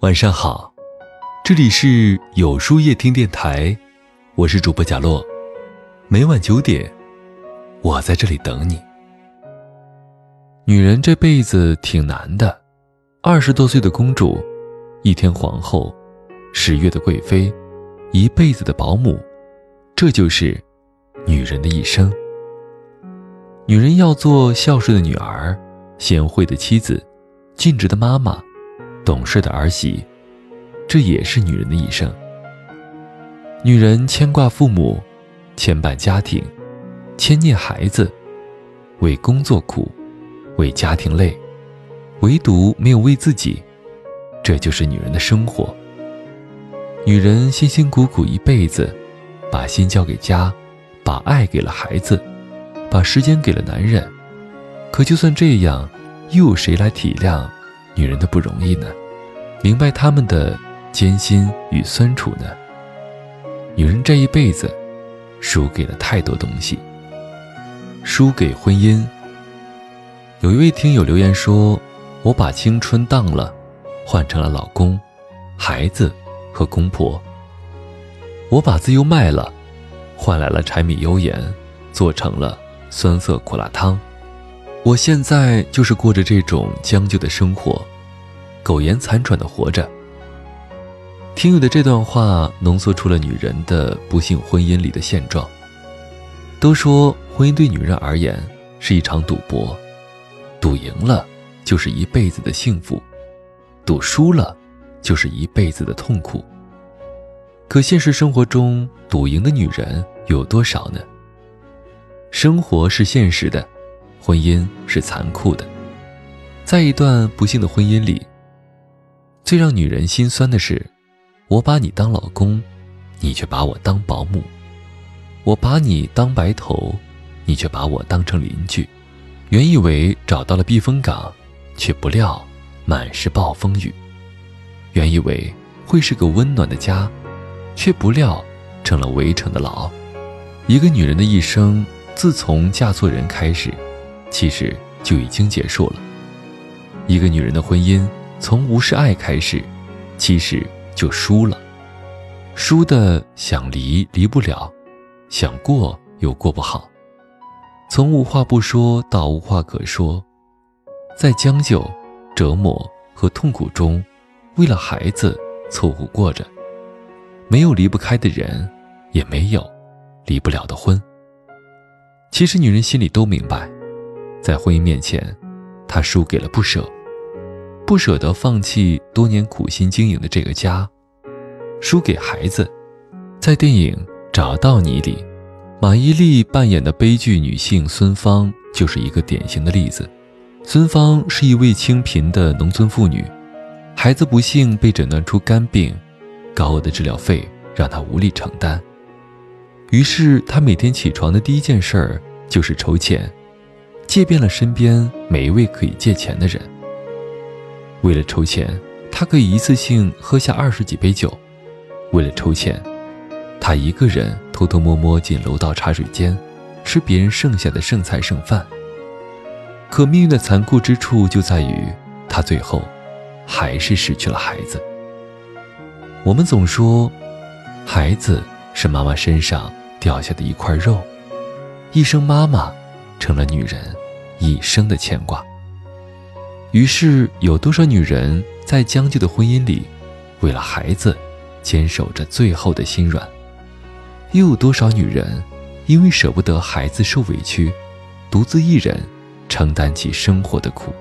晚上好，这里是有书夜听电台，我是主播贾洛，每晚九点，我在这里等你。女人这辈子挺难的，二十多岁的公主，一天皇后，十月的贵妃，一辈子的保姆，这就是女人的一生。女人要做孝顺的女儿，贤惠的妻子，尽职的妈妈。懂事的儿媳，这也是女人的一生。女人牵挂父母，牵绊家庭，牵念孩子，为工作苦，为家庭累，唯独没有为自己。这就是女人的生活。女人辛辛苦苦一辈子，把心交给家，把爱给了孩子，把时间给了男人。可就算这样，又有谁来体谅？女人的不容易呢，明白他们的艰辛与酸楚呢。女人这一辈子，输给了太多东西。输给婚姻。有一位听友留言说：“我把青春当了，换成了老公、孩子和公婆。我把自由卖了，换来了柴米油盐，做成了酸涩苦辣汤。”我现在就是过着这种将就的生活，苟延残喘的活着。听友的这段话浓缩出了女人的不幸婚姻里的现状。都说婚姻对女人而言是一场赌博，赌赢了就是一辈子的幸福，赌输了就是一辈子的痛苦。可现实生活中，赌赢的女人有多少呢？生活是现实的。婚姻是残酷的，在一段不幸的婚姻里，最让女人心酸的是，我把你当老公，你却把我当保姆；我把你当白头，你却把我当成邻居。原以为找到了避风港，却不料满是暴风雨；原以为会是个温暖的家，却不料成了围城的牢。一个女人的一生，自从嫁错人开始。其实就已经结束了。一个女人的婚姻从无视爱开始，其实就输了。输的想离离不了，想过又过不好。从无话不说到无话可说，在将就、折磨和痛苦中，为了孩子凑合过着。没有离不开的人，也没有离不了的婚。其实女人心里都明白。在婚姻面前，他输给了不舍，不舍得放弃多年苦心经营的这个家，输给孩子。在电影《找到你》里，马伊琍扮演的悲剧女性孙芳就是一个典型的例子。孙芳是一位清贫的农村妇女，孩子不幸被诊断出肝病，高额的治疗费让她无力承担，于是她每天起床的第一件事儿就是筹钱。借遍了身边每一位可以借钱的人。为了筹钱，他可以一次性喝下二十几杯酒；为了筹钱，他一个人偷偷摸摸进楼道茶水间，吃别人剩下的剩菜剩饭。可命运的残酷之处就在于，他最后还是失去了孩子。我们总说，孩子是妈妈身上掉下的一块肉，一声妈妈成了女人。一生的牵挂。于是，有多少女人在将就的婚姻里，为了孩子，坚守着最后的心软；又有多少女人，因为舍不得孩子受委屈，独自一人承担起生活的苦。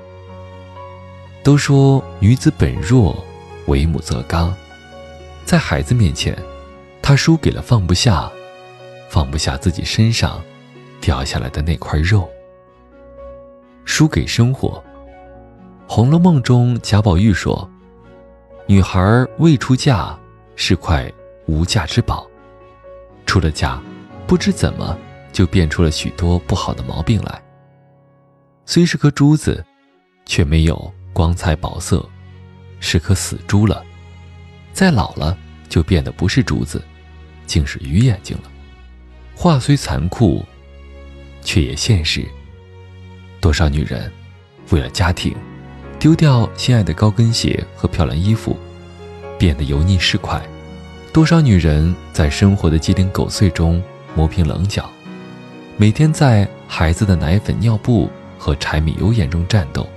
都说女子本弱，为母则刚，在孩子面前，她输给了放不下，放不下自己身上掉下来的那块肉。输给生活，《红楼梦》中贾宝玉说：“女孩未出嫁是块无价之宝，出了嫁，不知怎么就变出了许多不好的毛病来。虽是颗珠子，却没有光彩宝色，是颗死珠了。再老了，就变得不是珠子，竟是鱼眼睛了。话虽残酷，却也现实。”多少女人，为了家庭，丢掉心爱的高跟鞋和漂亮衣服，变得油腻市侩？多少女人在生活的鸡零狗碎中磨平棱角，每天在孩子的奶粉、尿布和柴米油盐中战斗？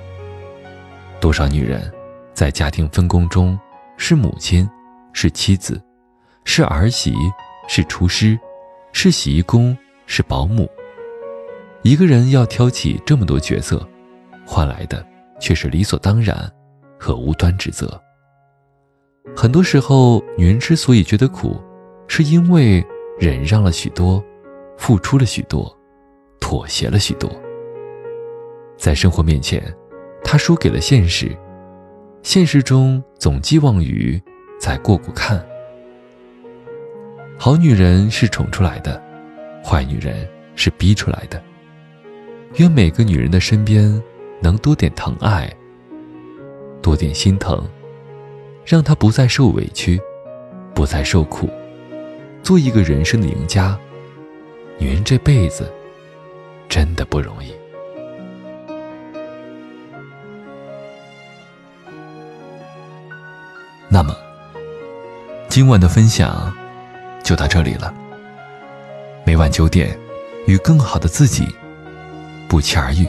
多少女人在家庭分工中是母亲、是妻子、是儿媳、是厨师、是洗衣工、是保姆？一个人要挑起这么多角色，换来的却是理所当然和无端指责。很多时候，女人之所以觉得苦，是因为忍让了许多，付出了许多，妥协了许多。在生活面前，她输给了现实，现实中总寄望于再过过看。好女人是宠出来的，坏女人是逼出来的。愿每个女人的身边能多点疼爱，多点心疼。让她不再受委屈，不再受苦，做一个人生的赢家。女人这辈子真的不容易。那么，今晚的分享就到这里了。每晚九点，与更好的自己不期而遇。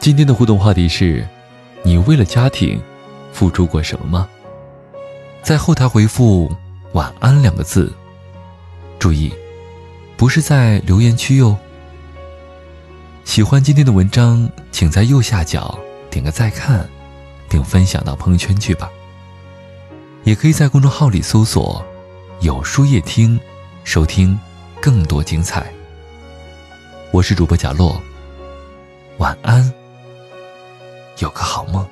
今天的互动话题是：你为了家庭。付出过什么吗？在后台回复“晚安”两个字。注意，不是在留言区哟。喜欢今天的文章，请在右下角点个再看，并分享到朋友圈去吧。也可以在公众号里搜索“有书夜听”，收听更多精彩。我是主播贾洛，晚安，有个好梦。